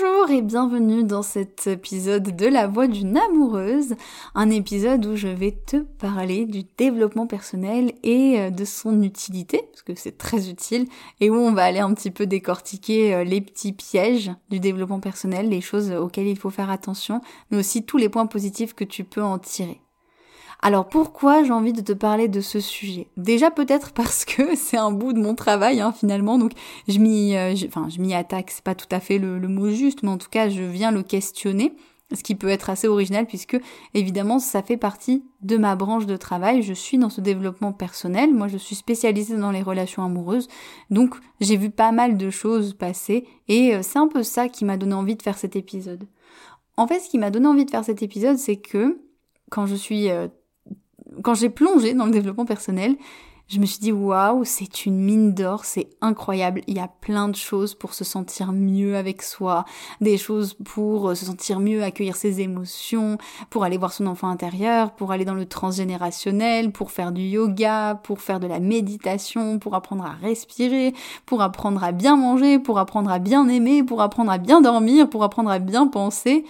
Bonjour et bienvenue dans cet épisode de La Voix d'une amoureuse, un épisode où je vais te parler du développement personnel et euh, de son utilité, parce que c'est très utile, et où on va aller un petit peu décortiquer euh, les petits pièges du développement personnel, les choses auxquelles il faut faire attention, mais aussi tous les points positifs que tu peux en tirer. Alors pourquoi j'ai envie de te parler de ce sujet? Déjà peut-être parce que c'est un bout de mon travail hein, finalement, donc je m'y, euh, enfin je m'y attaque, c'est pas tout à fait le, mot juste, mais en tout cas je viens le questionner, ce qui peut être assez original puisque évidemment ça fait partie de ma branche de travail. Je suis dans ce développement personnel, moi je suis spécialisée dans les relations amoureuses, donc j'ai vu pas mal de choses passer. Et euh, c'est un peu ça qui m'a donné envie de faire cet épisode. En fait, ce qui m'a donné envie de faire cet épisode, c'est que quand je suis euh, quand j'ai plongé dans le développement personnel, je me suis dit waouh, c'est une mine d'or, c'est incroyable. Il y a plein de choses pour se sentir mieux avec soi, des choses pour euh, se sentir mieux, accueillir ses émotions, pour aller voir son enfant intérieur, pour aller dans le transgénérationnel, pour faire du yoga, pour faire de la méditation, pour apprendre à respirer, pour apprendre à bien manger, pour apprendre à bien aimer, pour apprendre à bien dormir, pour apprendre à bien penser.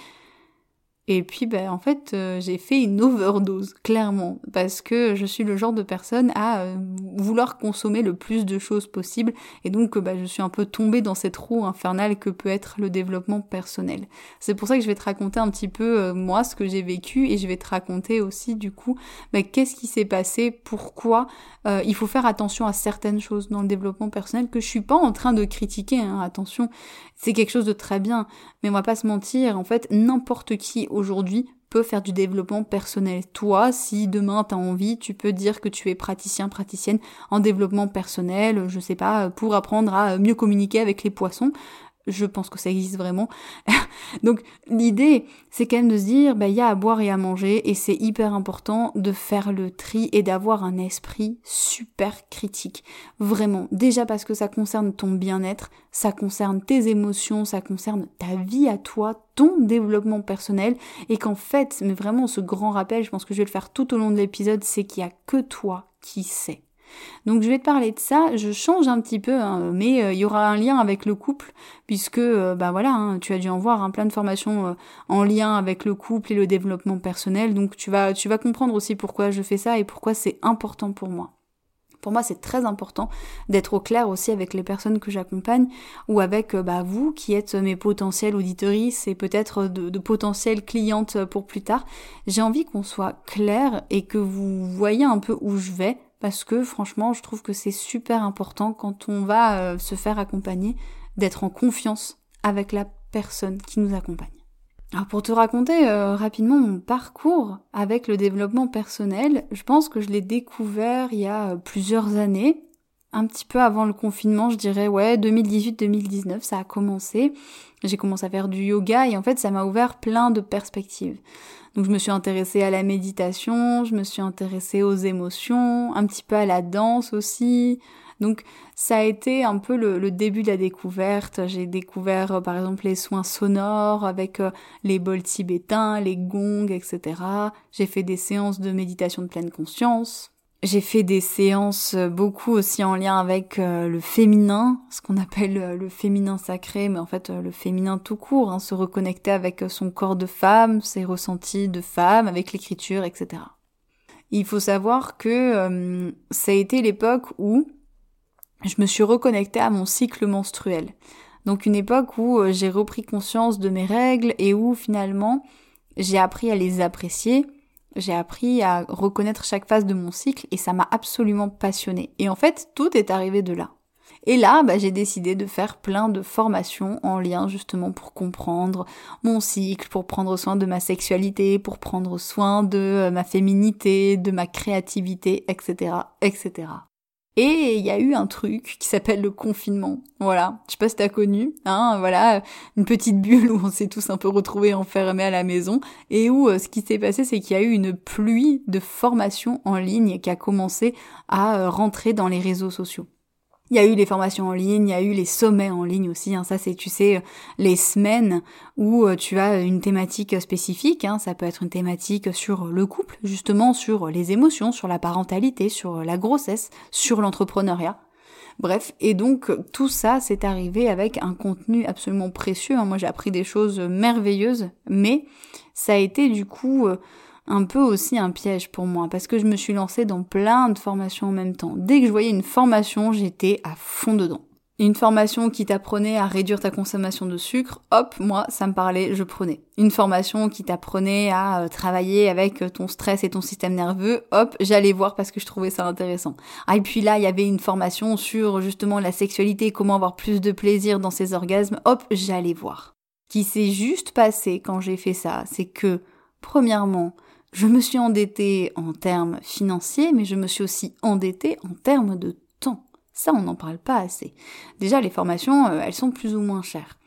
Et puis, ben, en fait, euh, j'ai fait une overdose, clairement, parce que je suis le genre de personne à euh, vouloir consommer le plus de choses possible, et donc, ben, je suis un peu tombée dans cette roue infernale que peut être le développement personnel. C'est pour ça que je vais te raconter un petit peu, moi, ce que j'ai vécu, et je vais te raconter aussi, du coup, ben, qu'est-ce qui s'est passé, pourquoi il faut faire attention à certaines choses dans le développement personnel que je suis pas en train de critiquer, hein, attention, c'est quelque chose de très bien, mais on va pas se mentir, en fait, n'importe qui aujourd'hui peut faire du développement personnel. Toi, si demain tu as envie, tu peux dire que tu es praticien, praticienne en développement personnel, je sais pas, pour apprendre à mieux communiquer avec les poissons je pense que ça existe vraiment. Donc l'idée, c'est quand même de se dire, bah il y a à boire et à manger, et c'est hyper important de faire le tri et d'avoir un esprit super critique. Vraiment, déjà parce que ça concerne ton bien-être, ça concerne tes émotions, ça concerne ta vie à toi, ton développement personnel, et qu'en fait, mais vraiment ce grand rappel, je pense que je vais le faire tout au long de l'épisode, c'est qu'il y a que toi qui sais. Donc je vais te parler de ça, je change un petit peu, hein, mais euh, il y aura un lien avec le couple, puisque euh, bah voilà, hein, tu as dû en voir hein, plein de formations euh, en lien avec le couple et le développement personnel, donc tu vas, tu vas comprendre aussi pourquoi je fais ça et pourquoi c'est important pour moi. Pour moi, c'est très important d'être au clair aussi avec les personnes que j'accompagne ou avec bah, vous qui êtes mes potentiels auditorices et peut-être de, de potentielles clientes pour plus tard. J'ai envie qu'on soit clair et que vous voyez un peu où je vais parce que franchement, je trouve que c'est super important quand on va euh, se faire accompagner d'être en confiance avec la personne qui nous accompagne. Alors pour te raconter euh, rapidement mon parcours avec le développement personnel, je pense que je l'ai découvert il y a euh, plusieurs années, un petit peu avant le confinement, je dirais ouais 2018-2019, ça a commencé. J'ai commencé à faire du yoga et en fait ça m'a ouvert plein de perspectives. Donc je me suis intéressée à la méditation, je me suis intéressée aux émotions, un petit peu à la danse aussi, donc ça a été un peu le, début de la découverte. J'ai découvert euh, par exemple les soins sonores avec euh, les bols tibétains, les gongs, etc. J'ai fait des séances de méditation de pleine conscience. J'ai fait des séances euh, beaucoup aussi en lien avec le féminin, ce qu'on appelle le féminin sacré, mais en fait le féminin tout court, hein, se reconnecter avec son corps de femme, ses ressentis de femme, avec l'écriture, etc. Il faut savoir que ça a été l'époque où je me suis reconnectée à mon cycle menstruel. Donc une époque où euh, j'ai repris conscience de mes règles et où finalement j'ai appris à les apprécier, j'ai appris à reconnaître chaque phase de mon cycle et ça m'a absolument passionnée. Et en fait, tout est arrivé de là. Et là, bah, j'ai décidé de faire plein de formations en lien justement pour comprendre mon cycle, pour prendre soin de ma sexualité, pour prendre soin de euh, ma féminité, de ma créativité, etc., etc. Et il y a eu un truc qui s'appelle le confinement. Voilà. Je sais pas si t'as connu, hein, voilà, une petite bulle où on s'est tous un peu retrouvés enfermés à la maison et où euh, ce qui s'est passé, c'est qu'il y a eu une pluie de formations en ligne qui a commencé à euh, rentrer dans les réseaux sociaux. Il y a eu les formations en ligne, il y a eu les sommets en ligne aussi. Hein. Ça, c'est, tu sais, les semaines où euh, tu as une thématique spécifique. Hein. Ça peut être une thématique sur le couple, justement, sur les émotions, sur la parentalité, sur la grossesse, sur l'entrepreneuriat. Bref, et donc tout ça, c'est arrivé avec un contenu absolument précieux. Hein. Moi, j'ai appris des choses merveilleuses, mais ça a été du coup euh, un peu aussi un piège pour moi parce que je me suis lancée dans plein de formations en même temps. Dès que je voyais une formation, j'étais à fond dedans. Une formation qui t'apprenait à réduire ta consommation de sucre, hop, moi, ça me parlait, je prenais. Une formation qui t'apprenait à euh, travailler avec ton stress et ton système nerveux, hop, j'allais voir parce que je trouvais ça intéressant. Ah, et puis là, il y avait une formation sur justement la sexualité, comment avoir plus de plaisir dans ses orgasmes, hop, j'allais voir. Qui s'est juste passé quand j'ai fait ça, c'est que, premièrement, je me suis endettée en termes financiers, mais je me suis aussi endettée en termes de temps. Ça, on n'en parle pas assez. Déjà, les formations, euh, elles sont plus ou moins chères.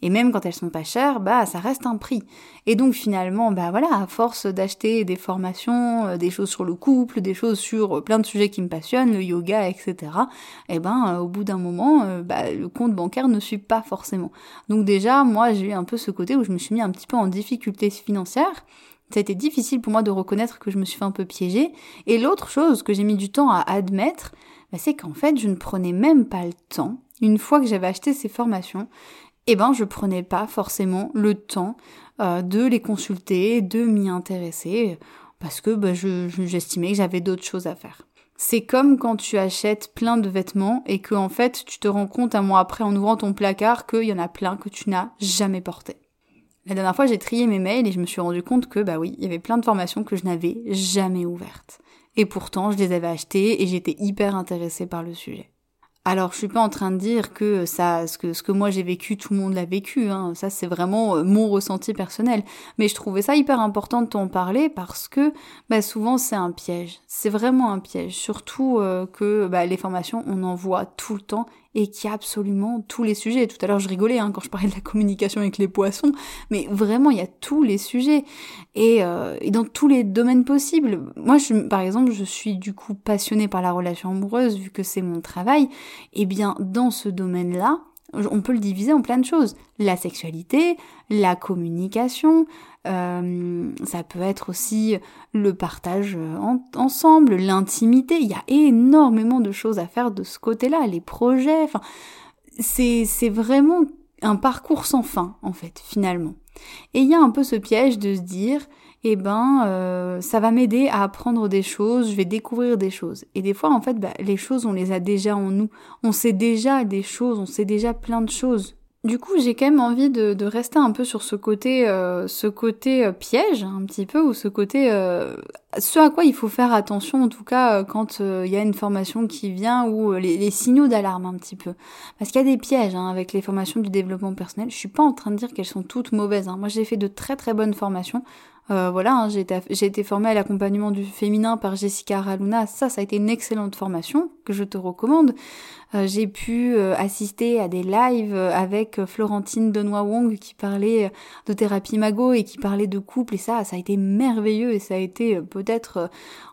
Et même quand elles sont pas chères, bah ça reste un prix. Et donc finalement, bah voilà, à force d'acheter des formations, euh, des choses sur le couple, des choses sur euh, plein de sujets qui me passionnent, le yoga, etc. Eh ben, au bout d'un moment, bah, le compte bancaire ne suit pas forcément. Donc déjà, moi, j'ai eu un peu ce côté où je me suis mis un petit peu en difficulté financière ça a été difficile pour moi de reconnaître que je me suis fait un peu piéger. Et l'autre chose que j'ai mis du temps à admettre, bah, c'est qu'en fait, je ne prenais même pas le temps, une fois que j'avais acheté ces formations, eh ben, je prenais pas forcément le temps euh, de les consulter, de m'y intéresser, parce que bah, j'estimais que j'avais d'autres choses à faire. C'est comme quand tu achètes plein de vêtements et que en fait tu te rends compte un mois après en ouvrant ton placard qu'il y en a plein que tu n'as jamais porté. La dernière fois, j'ai trié mes mails et je me suis rendu compte que, bah oui, il y avait plein de formations que je n'avais jamais ouvertes. Et pourtant, je les avais achetées et j'étais hyper intéressée par le sujet. Alors, je suis pas en train de dire que ça, ce que, ce que moi j'ai vécu, tout le monde l'a vécu. Hein. Ça, c'est vraiment euh, mon ressenti personnel. Mais je trouvais ça hyper important de t'en parler parce que, bah, souvent c'est un piège. C'est vraiment un piège. Surtout euh, que bah, les formations, on en voit tout le temps et qui a absolument tous les sujets. Tout à l'heure, je rigolais hein, quand je parlais de la communication avec les poissons, mais vraiment, il y a tous les sujets et, euh, et dans tous les domaines possibles. Moi, par exemple, je suis du coup passionnée par la relation amoureuse vu que c'est mon travail. Et eh bien, dans ce domaine-là, on peut le diviser en plein de choses. La sexualité, la communication, euh, ça peut être aussi le partage ensemble, l'intimité. Il y a énormément de choses à faire de ce côté-là, les projets. C'est c'est vraiment un parcours sans fin en fait finalement. Et il y a un peu ce piège de se dire eh ben euh, ça va m'aider à apprendre des choses, je vais découvrir des choses. Et des fois en fait bah, les choses on les a déjà en nous, on sait déjà des choses, on sait déjà plein de choses. Du coup j'ai quand même envie de, de, rester un peu sur ce côté, euh, ce côté euh, piège un petit peu ou ce côté ce à quoi il faut faire attention, en tout cas, quand il y a une formation qui vient ou les, signaux d'alarme un petit peu. Parce qu'il y a des pièges hein, avec les formations du développement personnel. Je suis pas en train de dire qu'elles sont toutes mauvaises. Hein. Moi, j'ai fait de très très bonnes formations. Euh, voilà, hein, j'ai été, formée à l'accompagnement du féminin par Jessica Raluna. Ça, ça a été une excellente formation que je te recommande. Euh, j'ai pu euh, assister à des lives avec Florentine Denois Wong qui parlait de thérapie mago et qui parlait de couple et ça, ça a été merveilleux et ça a été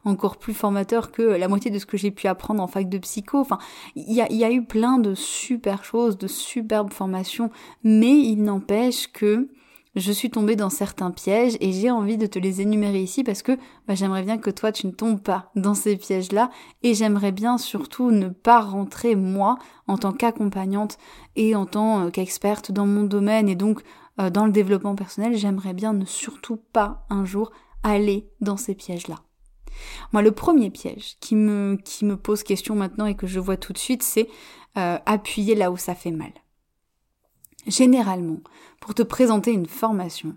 encore plus formateur que la moitié de ce que j'ai pu apprendre en fac de psycho. Enfin, il y a, y a eu plein de super choses, de superbes formations, mais il n'empêche que je suis tombée dans certains pièges et j'ai envie de te les énumérer ici parce que bah, j'aimerais bien que toi tu ne tombes pas dans ces pièges-là et j'aimerais bien surtout ne pas rentrer moi en tant qu'accompagnante et en tant euh, qu'experte dans mon domaine et donc euh, dans le développement personnel, j'aimerais bien ne surtout pas un jour aller dans ces pièges-là. Moi, le premier piège qui me, qui me pose question maintenant et que je vois tout de suite, c'est euh, appuyer là où ça fait mal. Généralement, pour te présenter une formation,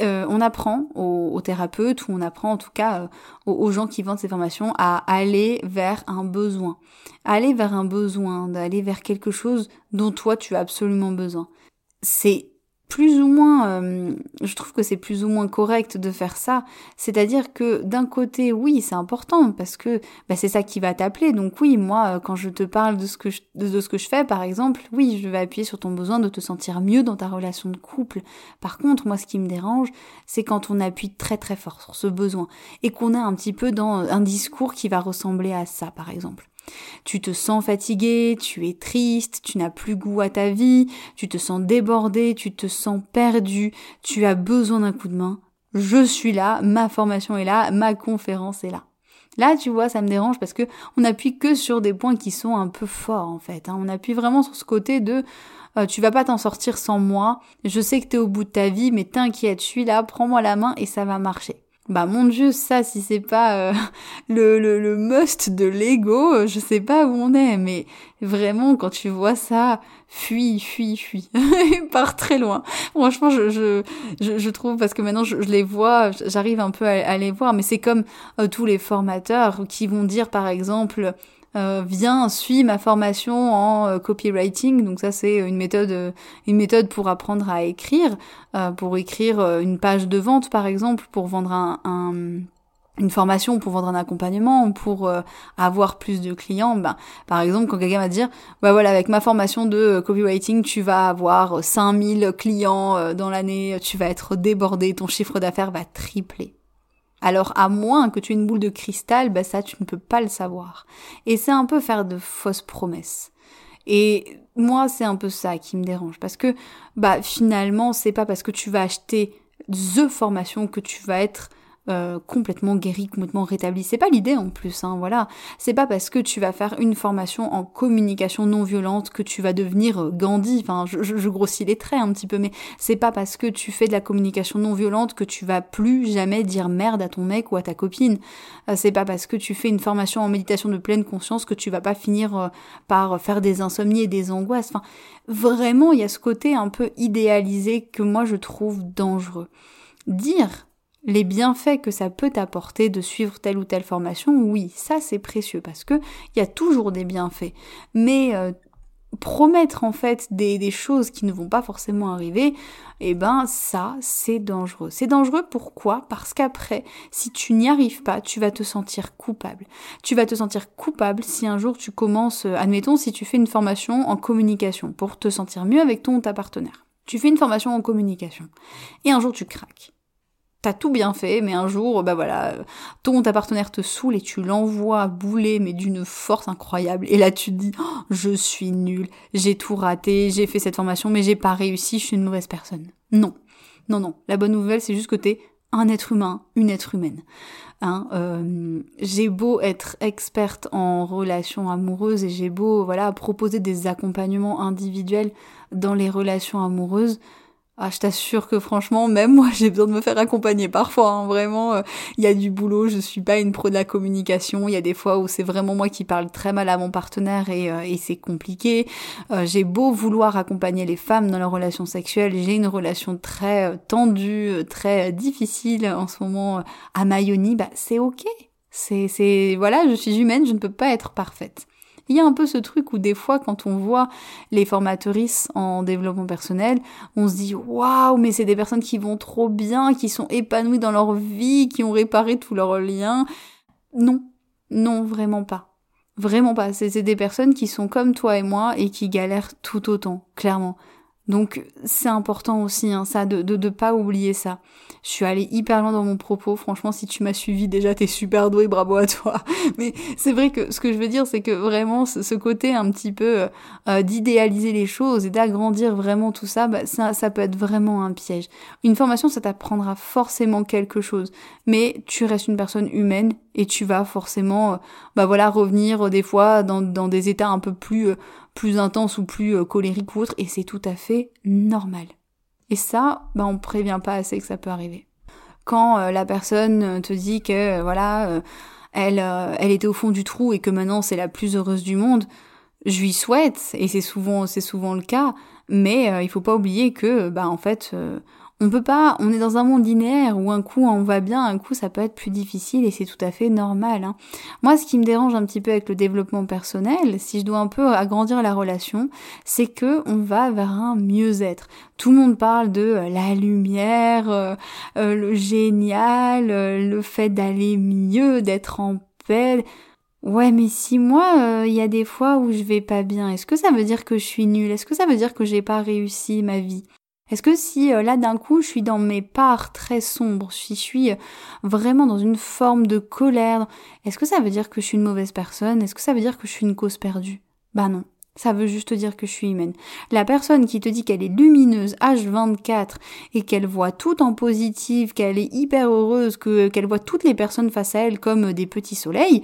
euh, on apprend aux, thérapeutes ou on apprend en tout cas euh, aux, gens qui vendent ces formations à aller vers un besoin, aller vers un besoin, d'aller vers quelque chose dont toi tu as absolument besoin. C'est plus ou moins, euh, je trouve que c'est plus ou moins correct de faire ça. C'est-à-dire que d'un côté, oui, c'est important parce que bah, c'est ça qui va t'appeler. Donc oui, moi, euh, quand je te parle de ce que je, de, ce que je fais, par exemple, oui, je vais appuyer sur ton besoin de te sentir mieux dans ta relation de couple. Par contre, moi, ce qui me dérange, c'est quand on appuie très très fort sur ce besoin et qu'on est un petit peu dans un discours qui va ressembler à ça, par exemple. Tu te sens fatigué, tu es triste, tu n'as plus goût à ta vie, tu te sens débordé, tu te sens perdu, tu as besoin d'un coup de main. Je suis là, ma formation est là, ma conférence est là. Là, tu vois, ça me dérange parce que on appuie que sur des points qui sont un peu forts en fait. Hein. On appuie vraiment sur ce côté de euh, tu vas pas t'en sortir sans moi. Je sais que t'es au bout de ta vie, mais t'inquiète, je suis là, prends-moi la main et ça va marcher. Bah mon dieu, ça si c'est pas euh, le, le, le, must de l'ego, euh, je sais pas où on est, mais vraiment quand tu vois ça, fuis, fuis, fuis, part très loin. Franchement, je, je, je, trouve parce que maintenant je, les vois, j'arrive un peu à, les voir, mais c'est comme euh, tous les formateurs qui vont dire par exemple euh, viens, suis ma formation en euh, copywriting. Donc ça, c'est une méthode, euh, une méthode pour apprendre à écrire, pour écrire une page de vente, par exemple, pour vendre un, une formation pour vendre un accompagnement, pour avoir plus de clients, ben, par exemple, quand quelqu'un va dire, bah voilà, avec ma formation de copywriting, tu vas avoir 5000 clients dans l'année, tu vas être débordé, ton chiffre d'affaires va tripler. Alors à moins que tu aies une boule de cristal, bah ça tu ne peux pas le savoir. Et c'est un peu faire de fausses promesses. Et moi c'est un peu ça qui me dérange parce que bah finalement c'est pas parce que tu vas acheter the formation que tu vas être euh, complètement guéri, complètement rétabli. C'est pas l'idée en plus, hein, voilà. C'est pas parce que tu vas faire une formation en communication non violente que tu vas devenir euh, Gandhi. Enfin, je, je, grossis les traits un petit peu, mais c'est pas parce que tu fais de la communication non violente que tu vas plus jamais dire merde à ton mec ou à ta copine. Euh, c'est pas parce que tu fais une formation en méditation de pleine conscience que tu vas pas finir par faire des insomnies et des angoisses. Enfin, vraiment, il y a ce côté un peu idéalisé que moi je trouve dangereux. Dire les bienfaits que ça peut t'apporter de suivre telle ou telle formation, oui, ça c'est précieux parce que il y a toujours des bienfaits. Mais euh, promettre en fait des, des, choses qui ne vont pas forcément arriver, eh ben ça c'est dangereux. C'est dangereux pourquoi? Parce qu'après, si tu n'y arrives pas, tu vas te sentir coupable. Tu vas te sentir coupable si un jour tu commences, euh, admettons si tu fais une formation en communication pour te sentir mieux avec ton ou ta partenaire. Tu fais une formation en communication et un jour tu craques t'as tout bien fait, mais un jour, bah voilà, ton ta partenaire te saoule et tu l'envoies bouler, mais d'une force incroyable. Et là, tu te dis, oh, je suis nulle, j'ai tout raté, j'ai fait cette formation, mais j'ai pas réussi, je suis une mauvaise personne. Non, non, non. La bonne nouvelle, c'est juste que t'es un être humain, une être humaine. Hein, euh, j'ai beau être experte en relations amoureuses et j'ai beau voilà proposer des accompagnements individuels dans les relations amoureuses, Ah, je t'assure que franchement, même moi, j'ai besoin de me faire accompagner parfois. Hein, vraiment, euh, il y a du boulot. Je suis pas une pro de la communication. Il y a des fois où c'est vraiment moi qui parle très mal à mon partenaire et, euh, et c'est compliqué. Euh, j'ai beau vouloir accompagner les femmes dans leurs relations sexuelles, j'ai une relation très tendue, très difficile en ce moment à Mayoni. Bah, c'est ok. C'est, c'est, voilà, je suis humaine, je ne peux pas être parfaite. Il y a un peu ce truc où des fois, quand on voit les formatrices en développement personnel, on se dit waouh, mais c'est des personnes qui vont trop bien, qui sont épanouies dans leur vie, qui ont réparé tous leurs liens. Non, non, vraiment pas. Vraiment pas. C'est des personnes qui sont comme toi et moi et qui galèrent tout autant, clairement. Donc c'est important aussi, hein, ça, de, de, de pas oublier ça. Je suis allée hyper loin dans mon propos. Franchement, si tu m'as suivi déjà, t'es super doué, bravo à toi. Mais c'est vrai que ce que je veux dire, c'est que vraiment ce, côté un petit peu euh, d'idéaliser les choses et d'agrandir vraiment tout ça, bah, ça, ça peut être vraiment un piège. Une formation, ça t'apprendra forcément quelque chose, mais tu restes une personne humaine et tu vas forcément, euh, bah voilà, revenir euh, des fois dans, des états un peu plus plus intense ou plus euh, colérique ou autre, et c'est tout à fait normal. Et ça, bah, on prévient pas assez que ça peut arriver. Quand euh, la personne euh, te dit que voilà, elle, elle était au fond du trou et que maintenant c'est la plus heureuse du monde, je lui souhaite, et c'est souvent, c'est souvent le cas, mais il faut pas oublier que, bah en fait, on peut pas, on est dans un monde linéaire où un coup on va bien, un coup ça peut être plus difficile et c'est tout à fait normal. Hein. Moi, ce qui me dérange un petit peu avec le développement personnel, si je dois un peu agrandir la relation, c'est que on va vers un mieux-être. Tout le monde parle de euh, la lumière, euh, euh, le génial, le fait d'aller mieux, d'être en paix. Ouais, mais si moi, il y a des fois où je vais pas bien, est-ce que ça veut dire que je suis nulle? Est-ce que ça veut dire que j'ai pas réussi ma vie? Est-ce que si euh, là d'un coup je suis dans mes parts très sombres, si je suis euh, vraiment dans une forme de colère, est-ce que ça veut dire que je suis une mauvaise personne? Est-ce que ça veut dire que je suis une cause perdue? Bah non. Ça veut juste dire que je suis humaine. La personne qui te dit qu'elle est lumineuse H24 et qu'elle voit tout en positif, qu'elle est hyper heureuse, que qu'elle voit toutes les personnes face à elle comme des petits soleils,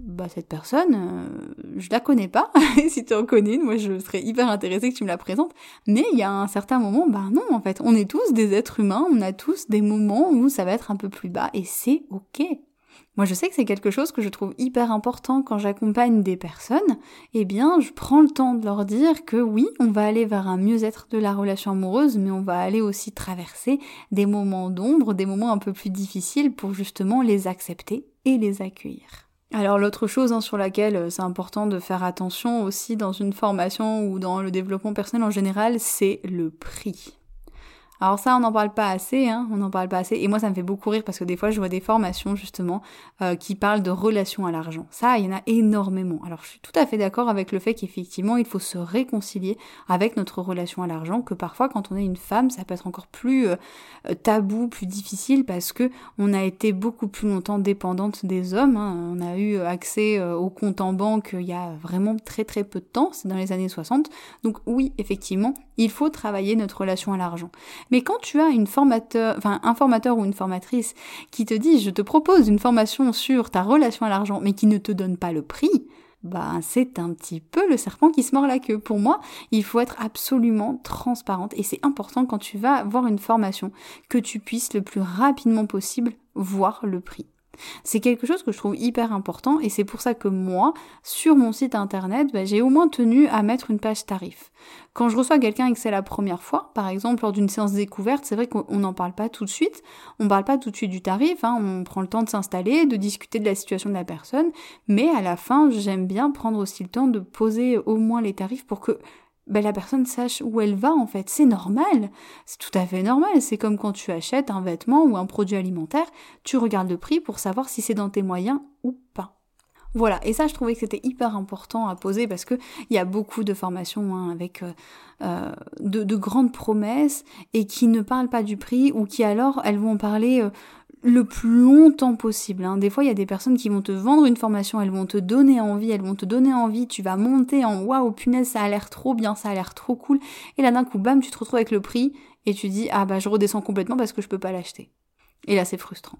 bah cette personne, euh, je la connais pas. si tu en connais une, moi je serais hyper intéressée que tu me la présentes. Mais il y a un certain moment, bah non en fait, on est tous des êtres humains, on a tous des moments où ça va être un peu plus bas et c'est ok. Moi, je sais que c'est quelque chose que je trouve hyper important quand j'accompagne des personnes. Eh bien, je prends le temps de leur dire que oui, on va aller vers un mieux-être de la relation amoureuse, mais on va aller aussi traverser des moments d'ombre, des moments un peu plus difficiles pour justement les accepter et les accueillir. Alors l'autre chose hein, sur laquelle euh, c'est important de faire attention aussi dans une formation ou dans le développement personnel en général, c'est le prix. Alors ça, on n'en parle pas assez, hein, on n'en parle pas assez. Et moi, ça me fait beaucoup rire parce que des fois, je vois des formations justement euh, qui parlent de relation à l'argent. Ça, il y en a énormément. Alors, je suis tout à fait d'accord avec le fait qu'effectivement, il faut se réconcilier avec notre relation à l'argent. Que parfois, quand on est une femme, ça peut être encore plus euh, tabou, plus difficile parce que on a été beaucoup plus longtemps dépendante des hommes. Hein. On a eu accès euh, au compte en banque il y a vraiment très très peu de temps. C'est dans les années 60. Donc oui, effectivement, il faut travailler notre relation à l'argent. Mais quand tu as une formateur, enfin, un formateur ou une formatrice qui te dit je te propose une formation sur ta relation à l'argent mais qui ne te donne pas le prix, bah c'est un petit peu le serpent qui se mord la queue. Pour moi, il faut être absolument transparente et c'est important quand tu vas voir une formation que tu puisses le plus rapidement possible voir le prix. C'est quelque chose que je trouve hyper important et c'est pour ça que moi, sur mon site internet, bah, j'ai au moins tenu à mettre une page tarif. Quand je reçois quelqu'un et que c'est la première fois, par exemple lors d'une séance découverte, c'est vrai qu'on n'en parle pas tout de suite, on parle pas tout de suite du tarif, hein, on prend le temps de s'installer, de discuter de la situation de la personne, mais à la fin, j'aime bien prendre aussi le temps de poser au moins les tarifs pour que ben, la personne sache où elle va en fait. C'est normal, c'est tout à fait normal. C'est comme quand tu achètes un vêtement ou un produit alimentaire, tu regardes le prix pour savoir si c'est dans tes moyens ou pas. Voilà, et ça je trouvais que c'était hyper important à poser parce que il y a beaucoup de formations hein, avec euh, euh, de, de, grandes promesses et qui ne parlent pas du prix ou qui alors elles vont parler euh, le plus longtemps possible. Hein. Des fois, il y a des personnes qui vont te vendre une formation, elles vont te donner envie, elles vont te donner envie, tu vas monter en waouh, punaise, ça a l'air trop bien, ça a l'air trop cool. Et là, d'un coup, bam, tu te retrouves avec le prix et tu dis, ah bah, je redescends complètement parce que je peux pas l'acheter. Et là, c'est frustrant.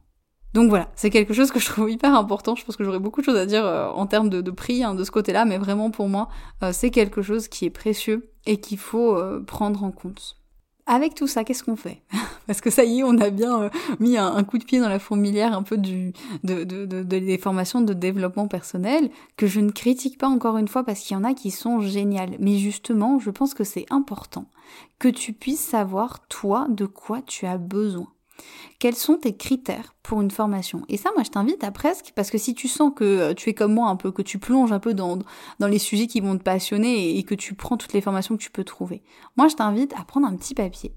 Donc voilà, c'est quelque chose que je trouve hyper important. Je pense que j'aurais beaucoup de choses à dire euh, en termes de, prix hein, de ce côté-là, mais vraiment pour moi, euh, c'est quelque chose qui est précieux et qu'il faut euh, prendre en compte. Avec tout ça, qu'est-ce qu'on fait Parce que ça y est, on a bien euh, mis un, coup de pied dans la fourmilière un peu du, de, de, de, des formations de développement personnel, que je ne critique pas encore une fois parce qu'il y en a qui sont géniales. Mais justement, je pense que c'est important que tu puisses savoir, toi, de quoi tu as besoin. Quels sont tes critères pour une formation? Et ça, moi, je t'invite à presque, parce que si tu sens que euh, tu es comme moi un peu, que tu plonges un peu dans, dans les sujets qui vont te passionner et que tu prends toutes les formations que tu peux trouver, moi, je t'invite à prendre un petit papier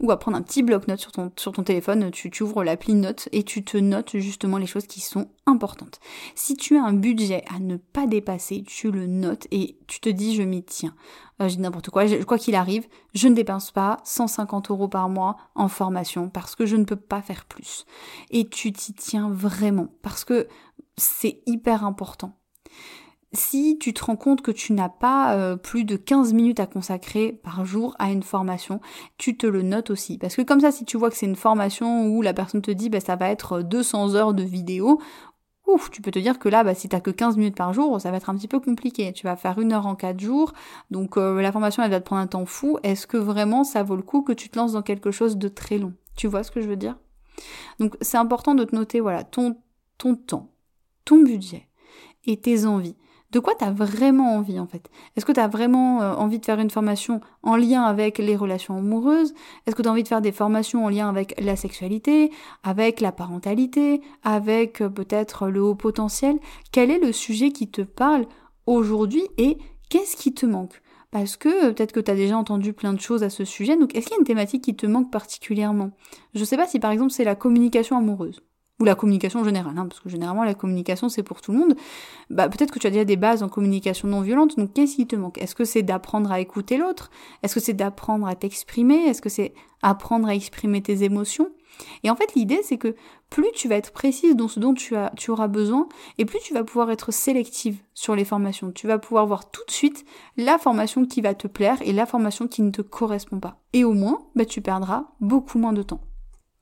ou à prendre un petit bloc-notes sur ton, sur ton téléphone, tu, ouvres l'appli Notes et tu te notes justement les choses qui sont importantes. Si tu as un budget à ne pas dépasser, tu le notes et tu te dis je m'y tiens. Euh, je dis n'importe quoi, quoi qu'il arrive, je ne dépense pas 150 euros par mois en formation parce que je ne peux pas faire plus. Et tu t'y tiens vraiment parce que c'est hyper important si tu te rends compte que tu n'as pas euh, plus de 15 minutes à consacrer par jour à une formation, tu te le notes aussi. Parce que comme ça, si tu vois que c'est une formation où la personne te dit bah, ça va être 200 heures de vidéo, ouf, tu peux te dire que là, bah, si t'as que 15 minutes par jour, ça va être un petit peu compliqué. Tu vas faire une heure en 4 jours, donc euh, la formation elle va te prendre un temps fou. Est-ce que vraiment ça vaut le coup que tu te lances dans quelque chose de très long? Tu vois ce que je veux dire? Donc c'est important de te noter voilà ton, ton temps, ton budget et tes envies de quoi tu as vraiment envie en fait? Est-ce que tu as vraiment euh, envie de faire une formation en lien avec les relations amoureuses? Est-ce que tu as envie de faire des formations en lien avec la sexualité, avec la parentalité, avec euh, peut-être le haut potentiel? Quel est le sujet qui te parle aujourd'hui et qu'est-ce qui te manque? Parce que euh, peut-être que tu as déjà entendu plein de choses à ce sujet, donc est-ce qu'il y a une thématique qui te manque particulièrement? Je sais pas si par exemple c'est la communication amoureuse ou la communication générale, hein, parce que généralement la communication c'est pour tout le monde, bah peut-être que tu as déjà des bases en communication non violente, donc qu'est-ce qui te manque? Est-ce que c'est d'apprendre à écouter l'autre? Est-ce que c'est d'apprendre à t'exprimer? Est-ce que c'est apprendre à exprimer tes émotions? Et en fait l'idée c'est que plus tu vas être précise dans ce dont tu, tu auras besoin, et plus tu vas pouvoir être sélective sur les formations. Tu vas pouvoir voir tout de suite la formation qui va te plaire et la formation qui ne te correspond pas. Et au moins, bah, tu perdras beaucoup moins de temps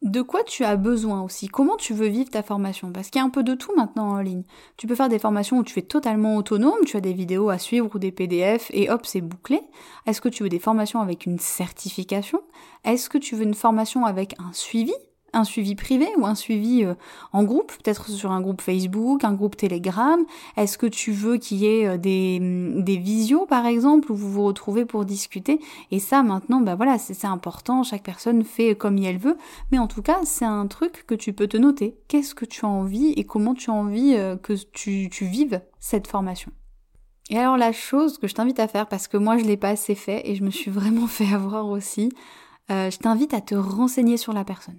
de quoi tu as besoin aussi, comment tu veux vivre ta formation, parce qu'il y a un peu de tout maintenant en ligne. Tu peux faire des formations où tu es totalement autonome, tu as des vidéos à suivre ou des PDF et hop, c'est bouclé. Est-ce que tu veux des formations avec une certification? Est-ce que tu veux une formation avec un suivi? Un suivi privé ou un suivi euh, en groupe, peut-être sur un groupe Facebook, un groupe Telegram. Est-ce que tu veux qu'il y ait euh, des, mm, des visios par exemple où vous vous retrouvez pour discuter? Et ça maintenant, bah voilà, c'est important, chaque personne fait comme elle veut, mais en tout cas c'est un truc que tu peux te noter. Qu'est-ce que tu as envie et comment tu as envie euh, que tu, tu vives cette formation? Et alors la chose que je t'invite à faire, parce que moi je l'ai pas assez fait et je me suis vraiment fait avoir aussi, je t'invite à te renseigner sur la personne.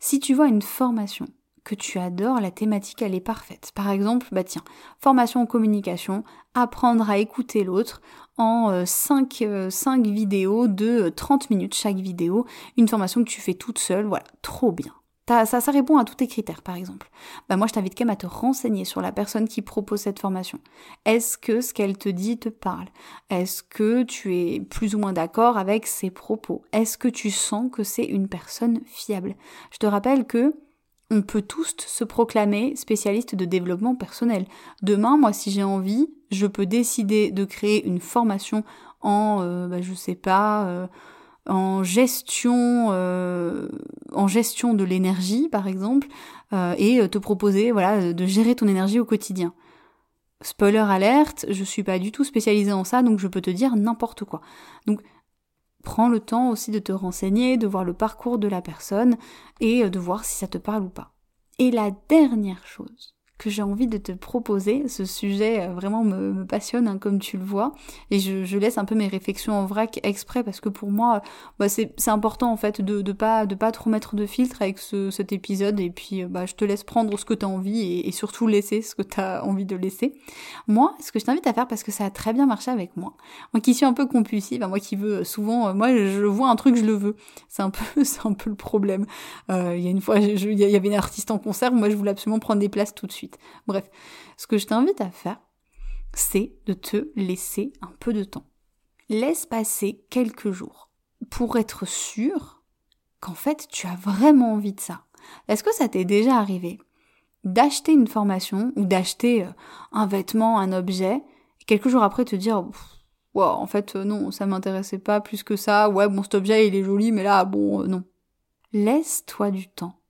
Si tu vois une formation que tu adores, la thématique elle est parfaite. Par exemple, bah tiens, formation en communication, apprendre à écouter l'autre en 5, euh, euh, vidéos de 30 minutes chaque vidéo, une formation que tu fais toute seule, voilà, trop bien ça, ça répond à tous tes critères, par exemple. Bah moi, je t'invite quand même à te renseigner sur la personne qui propose cette formation. Est-ce que ce qu'elle te dit te parle? Est-ce que tu es plus ou moins d'accord avec ses propos? Est-ce que tu sens que c'est une personne fiable? Je te rappelle que on peut tous se proclamer spécialiste de développement personnel. Demain, moi, si j'ai envie, je peux décider de créer une formation en, euh, bah, je sais pas. Euh, en gestion, euh, en gestion de l'énergie, par exemple, euh, et te proposer, voilà, de gérer ton énergie au quotidien. Spoiler alerte, je suis pas du tout spécialisée en ça, donc je peux te dire n'importe quoi. Donc, prends le temps aussi de te renseigner, de voir le parcours de la personne et de voir si ça te parle ou pas. Et la dernière chose, que j'ai envie de te proposer. Ce sujet euh, vraiment me, passionne, hein, comme tu le vois. Et je, laisse un peu mes réflexions en vrac exprès parce que pour moi, bah, c'est important en fait de, de pas de pas trop mettre de filtre avec ce, cet épisode. Et puis, euh, bah, je te laisse prendre ce que tu as envie et, surtout laisser ce que tu as envie de laisser. Moi, ce que je t'invite à faire parce que ça a très bien marché avec moi. Moi qui suis un peu compulsive, hein, moi qui veux souvent, euh, moi je vois un truc, je le veux. C'est un peu, c'est un peu le problème. Il y a une fois, il y avait une artiste en concert, moi je voulais absolument prendre des places tout de suite. Bref, ce que je t'invite à faire, c'est de te laisser un peu de temps. Laisse passer quelques jours pour être sûr qu'en fait tu as vraiment envie de ça. Est-ce que ça t'est déjà arrivé d'acheter une formation ou d'acheter euh, un vêtement, un objet, et quelques jours après te dire Ouais, en fait, euh, non, ça m'intéressait pas plus que ça. Ouais, bon, cet objet, il est joli, mais là, bon, euh, non. Laisse-toi du temps.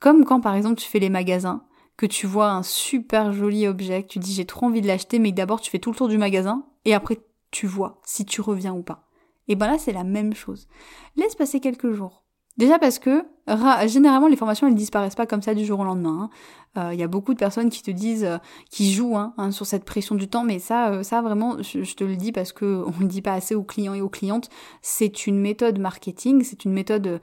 Comme quand, par exemple, tu fais les magasins, que tu vois un super joli objet, que tu dis j'ai trop envie de l'acheter, mais d'abord tu fais tout le tour du magasin, et après tu vois si tu reviens ou pas. Et ben là, c'est la même chose. Laisse passer quelques jours. Déjà parce que généralement les formations elles disparaissent pas comme ça du jour au lendemain. Hein. Il euh, y a beaucoup de personnes qui te disent, euh, qui jouent hein, hein, sur cette pression du temps, mais ça, euh, ça vraiment, je, te le dis parce que on le dit pas assez aux clients et aux clientes. C'est une méthode marketing, c'est une méthode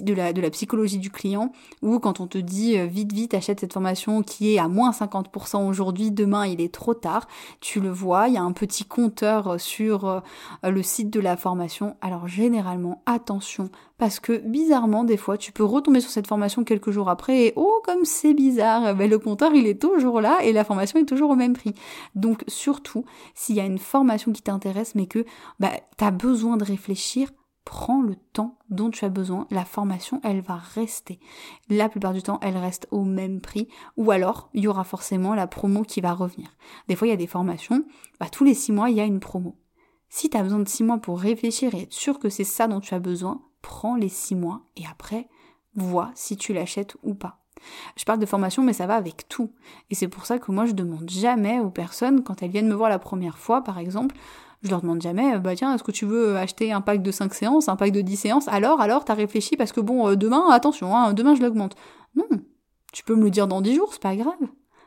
de la de la psychologie du client où quand on te dit vite vite achète cette formation qui est à moins 50% aujourd'hui, demain il est trop tard, tu le vois, il y a un petit compteur sur le site de la formation. Alors généralement attention parce que bizarrement des fois tu peux retomber sur cette formation quelques jours après et oh comme c'est bizarre ben, le compteur il est toujours là et la formation est toujours au même prix. Donc surtout, s'il y a une formation qui t'intéresse mais que bah, tu as besoin de réfléchir, prends le temps dont tu as besoin. La formation, elle va rester. La plupart du temps, elle reste au même prix. Ou alors, il y aura forcément la promo qui va revenir. Des fois, il y a des formations, bah, tous les six mois, il y a une promo. Si tu as besoin de six mois pour réfléchir et être sûr que c'est ça dont tu as besoin, prends les six mois et après, vois si tu l'achètes ou pas. Je parle de formation, mais ça va avec tout. Et c'est pour ça que moi, je demande jamais aux personnes, quand elles viennent me voir la première fois, par exemple, je leur demande jamais, bah tiens, est-ce que tu veux acheter un pack de 5 séances, un pack de 10 séances? Alors, alors, t'as réfléchi parce que bon, euh, demain, attention, hein, demain je l'augmente. Non, tu peux me le dire dans 10 jours, c'est pas grave.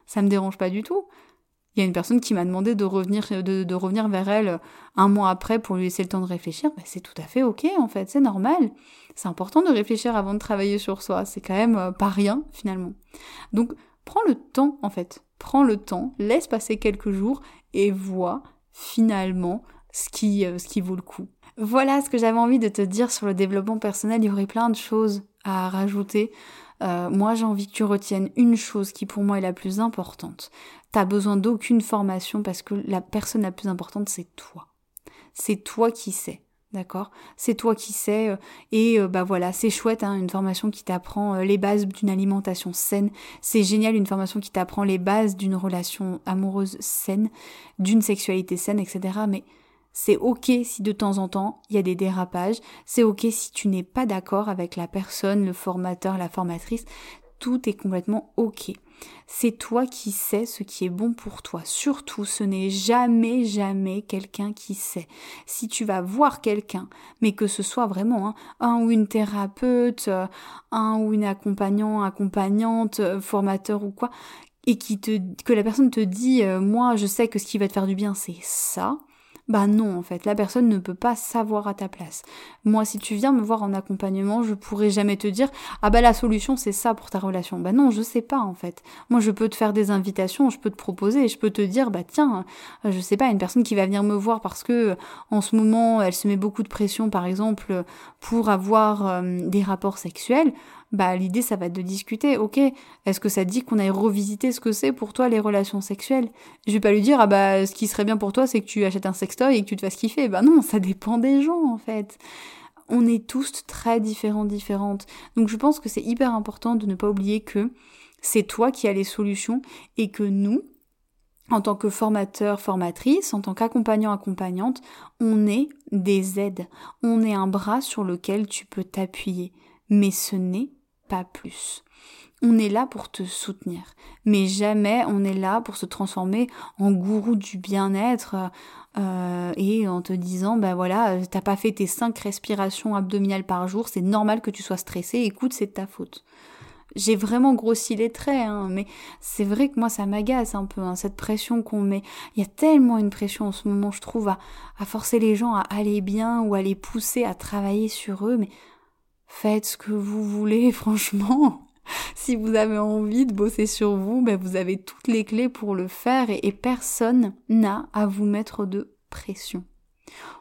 Ça me dérange pas du tout. Il y a une personne qui m'a demandé de revenir, de, revenir vers elle un mois après pour lui laisser le temps de réfléchir. Bah, c'est tout à fait ok, en fait, c'est normal. C'est important de réfléchir avant de travailler sur soi. C'est quand même euh, pas rien, finalement. Donc, prends le temps, en fait. Prends le temps, laisse passer quelques jours et vois finalement ce qui, euh, ce qui vaut le coup. Voilà ce que j'avais envie de te dire sur le développement personnel. Il y aurait plein de choses à rajouter. Euh, moi, j'ai envie que tu retiennes une chose qui pour moi est la plus importante. T'as besoin d'aucune formation parce que la personne la plus importante, c'est toi. C'est toi qui sais. D'accord? C'est toi qui sais. Euh, et euh, bah voilà, c'est chouette, hein, une formation qui t'apprend les bases d'une alimentation saine. C'est génial, une formation qui t'apprend les bases d'une relation amoureuse saine, d'une sexualité saine, etc. Mais c'est ok si de temps en temps il y a des dérapages. C'est ok si tu n'es pas d'accord avec la personne, le formateur, la formatrice. Tout est complètement ok. C'est toi qui sais ce qui est bon pour toi. Surtout, ce n'est jamais, jamais quelqu'un qui sait. Si tu vas voir quelqu'un, mais que ce soit vraiment hein, un ou une thérapeute, euh, un ou une accompagnant, accompagnante, euh, formateur ou quoi, et qui te, que la personne te dit, euh, moi, je sais que ce qui va te faire du bien, c'est ça bah non, en fait, la personne ne peut pas savoir à ta place. Moi, si tu viens me voir en accompagnement, je pourrais jamais te dire ah bah la solution c'est ça pour ta relation. Bah non, je sais pas en fait. Moi, je peux te faire des invitations, je peux te proposer, je peux te dire bah tiens, euh, je sais pas, une personne qui va venir me voir parce que en ce moment, elle se met beaucoup de pression par exemple pour avoir euh, des rapports sexuels bah l'idée ça va être de discuter. Ok, est-ce que ça dit qu'on aille revisiter ce que c'est pour toi les relations sexuelles? Je vais pas lui dire ah bah ce qui serait bien pour toi c'est que tu achètes un sextoy et que tu te fasses kiffer. Bah non, ça dépend des gens en fait. On est tous très différents, différentes. Donc je pense que c'est hyper important de ne pas oublier que c'est toi qui as les solutions et que nous, en tant que formateur, formatrice, en tant qu'accompagnant, accompagnante, on est des aides. On est un bras sur lequel tu peux t'appuyer. Mais ce n'est pas plus. On est là pour te soutenir, mais jamais on est là pour se transformer en gourou du bien-être euh, et en te disant bah voilà t'as pas fait tes cinq respirations abdominales par jour, c'est normal que tu sois stressé, écoute c'est de ta faute. J'ai vraiment grossi les traits, hein, mais c'est vrai que moi ça m'agace un peu, hein, cette pression qu'on met. Il y a tellement une pression en ce moment, je trouve, à, à forcer les gens à aller bien ou à les pousser à travailler sur eux, mais faites ce que vous voulez, franchement. si vous avez envie de bosser sur vous, ben vous avez toutes les clés pour le faire et, personne n'a à vous mettre de pression.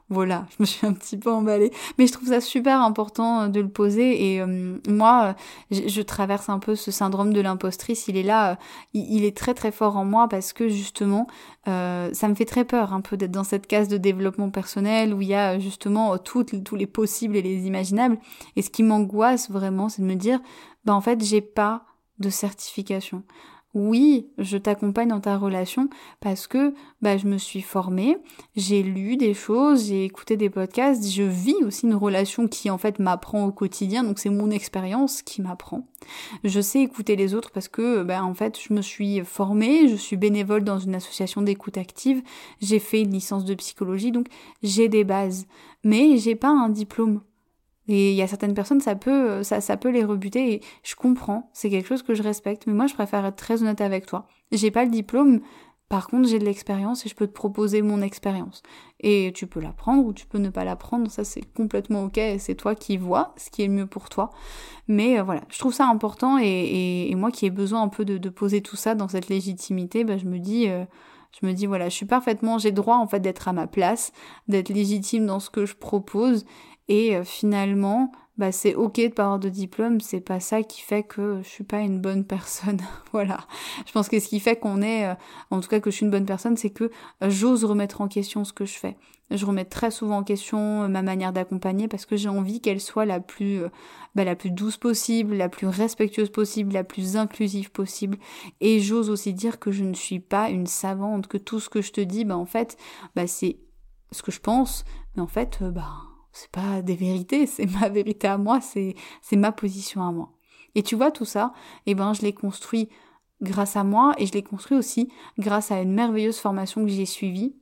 Voilà, je me suis un petit peu emballée, mais je trouve ça super important euh, de le poser et euh, moi, euh, je, traverse un peu ce syndrome de l'impostrice. Il est là, il, est très très fort en moi parce que justement, ça me fait très peur un peu d'être dans cette case de développement personnel où il y a justement tous les possibles et les imaginables. Et ce qui m'angoisse vraiment, c'est de me dire, bah en fait, j'ai pas de certification oui, je t'accompagne dans ta relation parce que bah, je me suis formée, j'ai lu des choses, j'ai écouté des podcasts, je vis aussi une relation qui en fait m'apprend au quotidien, donc c'est mon expérience qui m'apprend. Je sais écouter les autres parce que bah, en fait je me suis formée, je suis bénévole dans une association d'écoute active, j'ai fait une licence de psychologie, donc j'ai des bases, mais j'ai pas un diplôme. Et il y a certaines personnes, ça peut, ça, ça peut les rebuter et je comprends, c'est quelque chose que je respecte, mais moi je préfère être très honnête avec toi. J'ai pas le diplôme, par contre j'ai de l'expérience et je peux te proposer mon expérience. Et tu peux la prendre ou tu peux ne pas la prendre, ça c'est complètement ok, c'est toi qui vois ce qui est le mieux pour toi. Mais euh, voilà, je trouve ça important et, moi qui ai besoin un peu de, de, poser tout ça dans cette légitimité, bah, je me dis... Euh, je me dis voilà, je suis parfaitement, j'ai droit en fait d'être à ma place, d'être légitime dans ce que je propose et euh, finalement, bah c'est ok de pas avoir de diplôme, c'est pas ça qui fait que je suis pas une bonne personne. voilà. Je pense que ce qui fait qu'on est, euh, en tout cas que je suis une bonne personne, c'est que euh, j'ose remettre en question ce que je fais. Je remets très souvent en question ma manière d'accompagner parce que j'ai envie qu'elle soit la plus, bah, la plus douce possible, la plus respectueuse possible, la plus inclusive possible. Et j'ose aussi dire que je ne suis pas une savante, que tout ce que je te dis, bah en fait, bah c'est ce que je pense, mais en fait, bah c'est pas des vérités, c'est ma vérité à moi, c'est ma position à moi. Et tu vois tout ça, eh ben je l'ai construit grâce à moi et je l'ai construit aussi grâce à une merveilleuse formation que j'ai suivie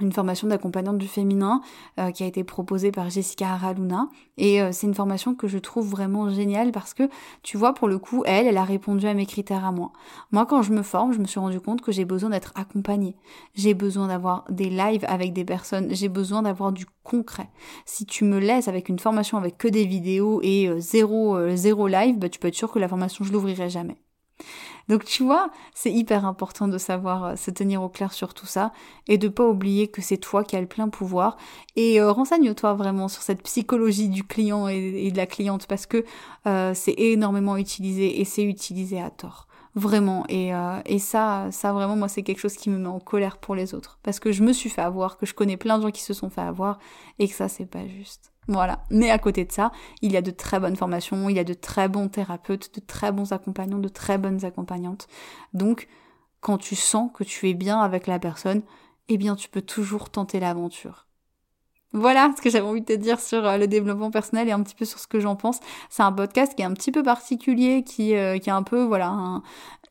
une formation d'accompagnante du féminin euh, qui a été proposée par Jessica Araluna et euh, c'est une formation que je trouve vraiment géniale parce que tu vois pour le coup elle elle a répondu à mes critères à moi. Moi quand je me forme, je me suis rendu compte que j'ai besoin d'être accompagnée. J'ai besoin d'avoir des lives avec des personnes, j'ai besoin d'avoir du concret. Si tu me laisses avec une formation avec que des vidéos et euh, zéro zéro live, bah, tu peux être sûr que la formation je l'ouvrirai jamais. Donc tu vois, c'est hyper important de savoir euh, se tenir au clair sur tout ça et de pas oublier que c'est toi qui as le plein pouvoir. Et euh, renseigne-toi vraiment sur cette psychologie du client et, de la cliente parce que euh, c'est énormément utilisé et c'est utilisé à tort. Vraiment. Et, et ça ça vraiment moi c'est quelque chose qui me met en colère pour les autres parce que je me suis fait avoir que je connais plein de gens qui se sont fait avoir et que ça c'est pas juste voilà. Mais à côté de ça, il y a de très bonnes formations, il y a de très bons thérapeutes, de très bons accompagnants, de très bonnes accompagnantes. Donc, quand tu sens que tu es bien avec la personne, eh bien, tu peux toujours tenter l'aventure. Voilà ce que j'avais envie de te dire sur euh, le développement personnel et un petit peu sur ce que j'en pense. C'est un podcast qui est un petit peu particulier, qui, euh, qui est un peu, voilà,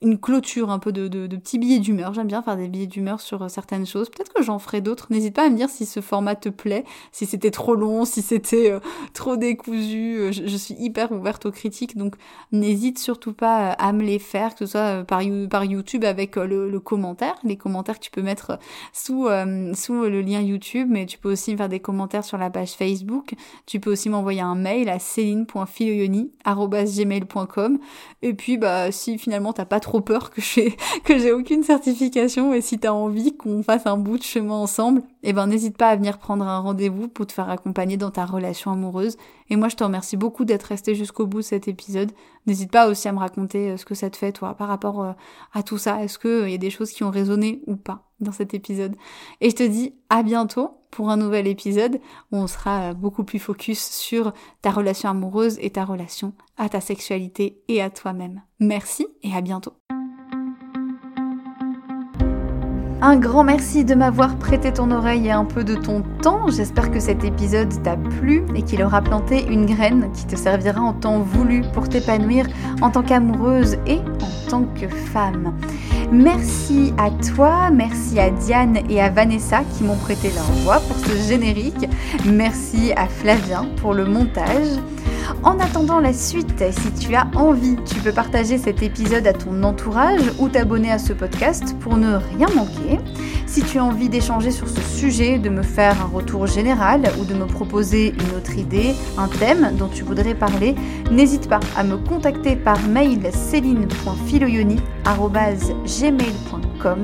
une clôture un peu de, de, petits billets d'humeur. J'aime bien faire des billets d'humeur sur euh, certaines choses. Peut-être que j'en ferai d'autres. N'hésite pas à me dire si ce format te plaît, si c'était trop long, si c'était euh, trop décousu. Euh, je, suis hyper ouverte aux critiques, donc n'hésite surtout pas à me les faire, que ce soit par, par YouTube avec le, le, commentaire, les commentaires que tu peux mettre sous, sous le lien YouTube, mais tu peux aussi me faire des commentaires sur la page Facebook. Tu peux aussi m'envoyer un mail à céline.filoyoni.gmail.com et puis bah si finalement t'as pas trop trop peur que j'ai que j'ai aucune certification et si t'as envie qu'on fasse un bout de chemin ensemble, eh ben n'hésite pas à venir prendre un rendez-vous pour te faire accompagner dans ta relation amoureuse. Et moi je te remercie beaucoup d'être resté jusqu'au bout de cet épisode. N'hésite pas aussi à me raconter euh, ce que ça te fait toi par rapport euh, à tout ça. Est-ce qu'il y a des choses qui ont résonné ou pas dans cet épisode? Et je te dis à bientôt pour un nouvel épisode où on sera beaucoup plus focus sur ta relation amoureuse et ta relation à ta sexualité et à toi-même. Merci et à bientôt. Un grand merci de m'avoir prêté ton oreille et un peu de ton temps. J'espère que cet épisode t'a plu et qu'il aura planté une graine qui te servira en temps voulu pour t'épanouir en tant qu'amoureuse et en tant que femme. Merci à toi, merci à Diane et à Vanessa qui m'ont prêté leur voix pour ce générique. Merci à Flavien pour le montage. En attendant la suite, si tu as envie, tu peux partager cet épisode à ton entourage ou t'abonner à ce podcast pour ne rien manquer. Si tu as envie d'échanger sur ce sujet, de me faire un retour général ou de me proposer une autre idée, un thème dont tu voudrais parler, n'hésite pas à me contacter par mail céline.filoyoni.gmail.com.